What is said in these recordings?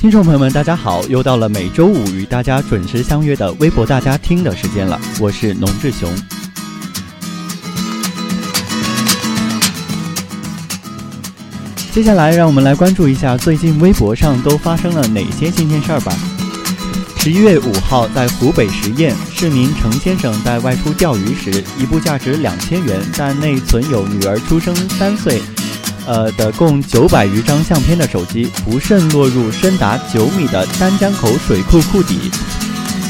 听众朋友们，大家好！又到了每周五与大家准时相约的微博大家听的时间了，我是农志雄。接下来，让我们来关注一下最近微博上都发生了哪些新鲜事儿吧。十一月五号，在湖北十堰，市民程先生在外出钓鱼时，一部价值两千元但内存有女儿出生三岁。呃的共九百余张相片的手机不慎落入深达九米的丹江口水库库底。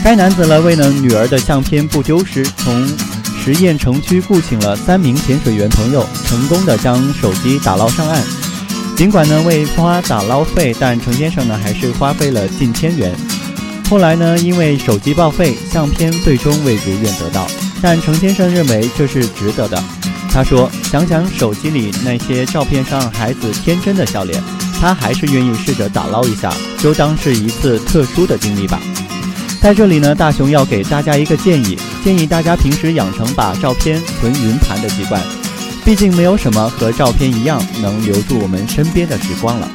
该男子呢为了女儿的相片不丢失，从十堰城区雇请了三名潜水员朋友，成功的将手机打捞上岸。尽管呢未花打捞费，但程先生呢还是花费了近千元。后来呢因为手机报废，相片最终未如愿得到，但程先生认为这是值得的。他说：“想想手机里那些照片上孩子天真的笑脸，他还是愿意试着打捞一下，就当是一次特殊的经历吧。”在这里呢，大熊要给大家一个建议：建议大家平时养成把照片存云盘的习惯，毕竟没有什么和照片一样能留住我们身边的时光了。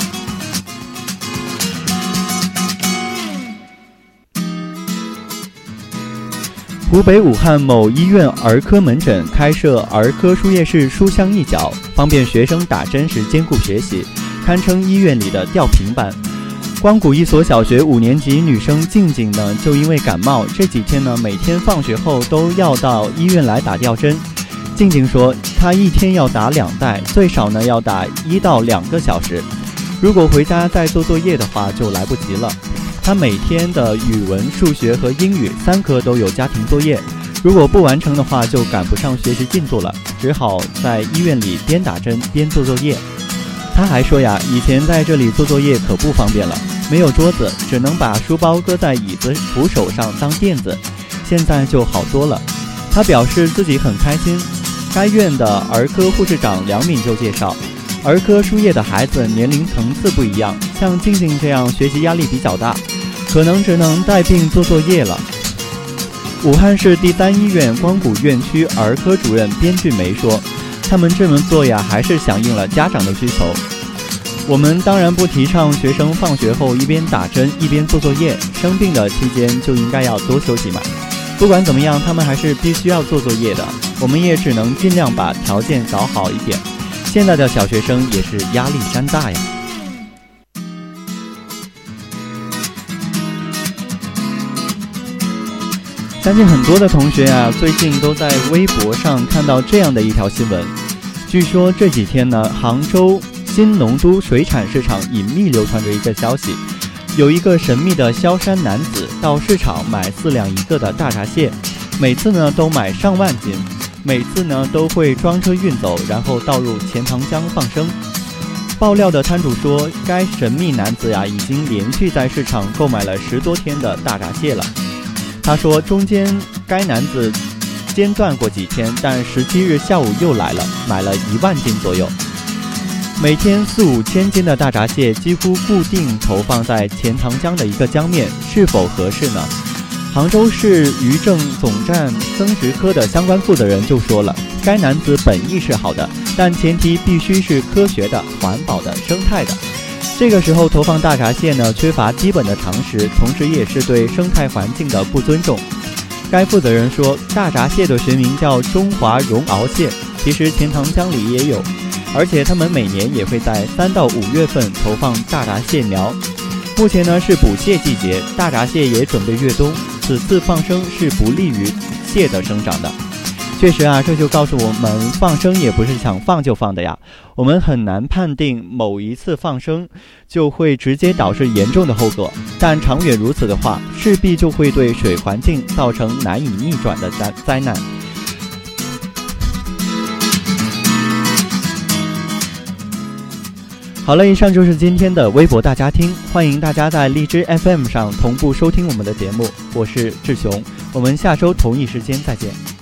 湖北武汉某医院儿科门诊开设儿科输液室书香一角，方便学生打针时兼顾学习，堪称医院里的吊瓶班。光谷一所小学五年级女生静静呢，就因为感冒，这几天呢，每天放学后都要到医院来打吊针。静静说，她一天要打两袋，最少呢要打一到两个小时，如果回家再做作业的话，就来不及了。他每天的语文、数学和英语三科都有家庭作业，如果不完成的话，就赶不上学习进度了，只好在医院里边打针边做作业。他还说呀，以前在这里做作业可不方便了，没有桌子，只能把书包搁在椅子扶手上当垫子，现在就好多了。他表示自己很开心。该院的儿科护士长梁敏就介绍。儿科输液的孩子年龄层次不一样，像静静这样学习压力比较大，可能只能带病做作业了。武汉市第三医院光谷院区儿科主任边俊梅说：“他们这么做呀，还是响应了家长的需求。我们当然不提倡学生放学后一边打针一边做作业，生病的期间就应该要多休息嘛。不管怎么样，他们还是必须要做作业的，我们也只能尽量把条件搞好一点。”现在的小学生也是压力山大呀！相信很多的同学啊，最近都在微博上看到这样的一条新闻。据说这几天呢，杭州新农都水产市场隐秘流传着一个消息，有一个神秘的萧山男子到市场买四两一个的大闸蟹，每次呢都买上万斤。每次呢都会装车运走，然后倒入钱塘江放生。爆料的摊主说，该神秘男子呀已经连续在市场购买了十多天的大闸蟹了。他说，中间该男子间断过几天，但十七日下午又来了，买了一万斤左右。每天四五千斤的大闸蟹几乎固定投放在钱塘江的一个江面，是否合适呢？杭州市渔政总站增值科的相关负责人就说了，该男子本意是好的，但前提必须是科学的、环保的、生态的。这个时候投放大闸蟹呢，缺乏基本的常识，同时也是对生态环境的不尊重。该负责人说，大闸蟹的学名叫中华绒螯蟹，其实钱塘江里也有，而且他们每年也会在三到五月份投放大闸蟹苗。目前呢是捕蟹季节，大闸蟹也准备越冬。此次放生是不利于蟹的生长的。确实啊，这就告诉我们，放生也不是想放就放的呀。我们很难判定某一次放生就会直接导致严重的后果，但长远如此的话，势必就会对水环境造成难以逆转的灾灾难。好了，以上就是今天的微博大家听，欢迎大家在荔枝 FM 上同步收听我们的节目，我是志雄，我们下周同一时间再见。